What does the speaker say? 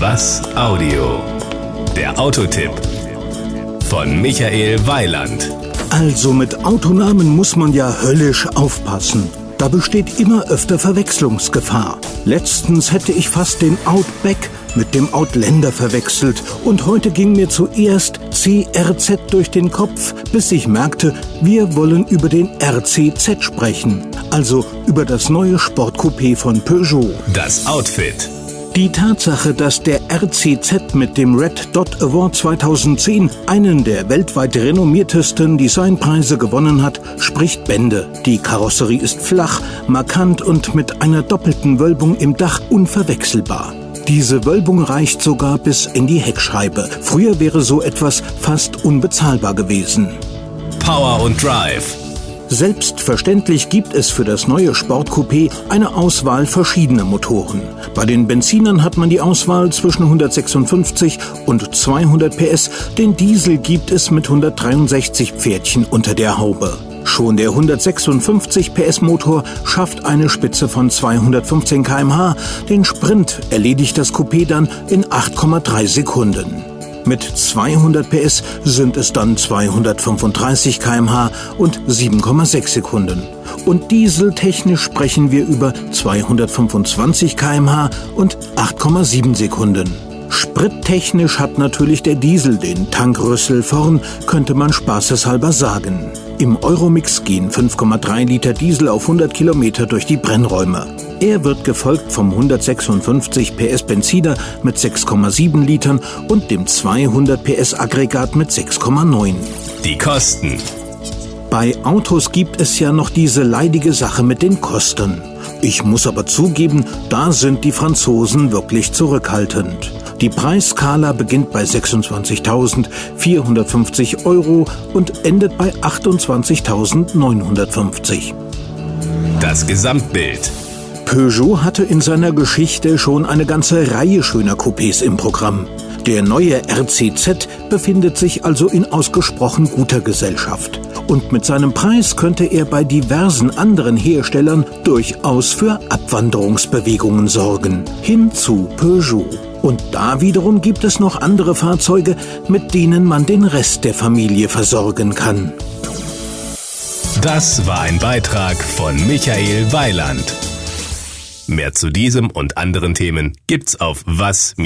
Was Audio? Der Autotipp von Michael Weiland. Also mit Autonamen muss man ja höllisch aufpassen. Da besteht immer öfter Verwechslungsgefahr. Letztens hätte ich fast den Outback mit dem Outlander verwechselt und heute ging mir zuerst CRZ durch den Kopf, bis ich merkte, wir wollen über den RCZ sprechen, also über das neue Sportcoupé von Peugeot. Das Outfit. Die Tatsache, dass der RCZ mit dem Red Dot Award 2010 einen der weltweit renommiertesten Designpreise gewonnen hat, spricht Bände. Die Karosserie ist flach, markant und mit einer doppelten Wölbung im Dach unverwechselbar. Diese Wölbung reicht sogar bis in die Heckscheibe. Früher wäre so etwas fast unbezahlbar gewesen. Power und Drive. Selbstverständlich gibt es für das neue Sportcoupé eine Auswahl verschiedener Motoren. Bei den Benzinern hat man die Auswahl zwischen 156 und 200 PS, den Diesel gibt es mit 163 Pferdchen unter der Haube. Schon der 156 PS Motor schafft eine Spitze von 215 km/h. Den Sprint erledigt das Coupé dann in 8,3 Sekunden. Mit 200 PS sind es dann 235 km/h und 7,6 Sekunden. Und dieseltechnisch sprechen wir über 225 km/h und 8,7 Sekunden. Sprittechnisch hat natürlich der Diesel den Tankrüssel vorn, könnte man spaßeshalber sagen. Im Euromix gehen 5,3 Liter Diesel auf 100 Kilometer durch die Brennräume. Er wird gefolgt vom 156 PS Benziner mit 6,7 Litern und dem 200 PS Aggregat mit 6,9. Die Kosten. Bei Autos gibt es ja noch diese leidige Sache mit den Kosten. Ich muss aber zugeben, da sind die Franzosen wirklich zurückhaltend. Die Preisskala beginnt bei 26.450 Euro und endet bei 28.950. Das Gesamtbild. Peugeot hatte in seiner Geschichte schon eine ganze Reihe schöner Coupés im Programm. Der neue RCZ befindet sich also in ausgesprochen guter Gesellschaft. Und mit seinem Preis könnte er bei diversen anderen Herstellern durchaus für Abwanderungsbewegungen sorgen. Hin zu Peugeot. Und da wiederum gibt es noch andere Fahrzeuge, mit denen man den Rest der Familie versorgen kann. Das war ein Beitrag von Michael Weiland. Mehr zu diesem und anderen Themen gibt's auf was-audio.de.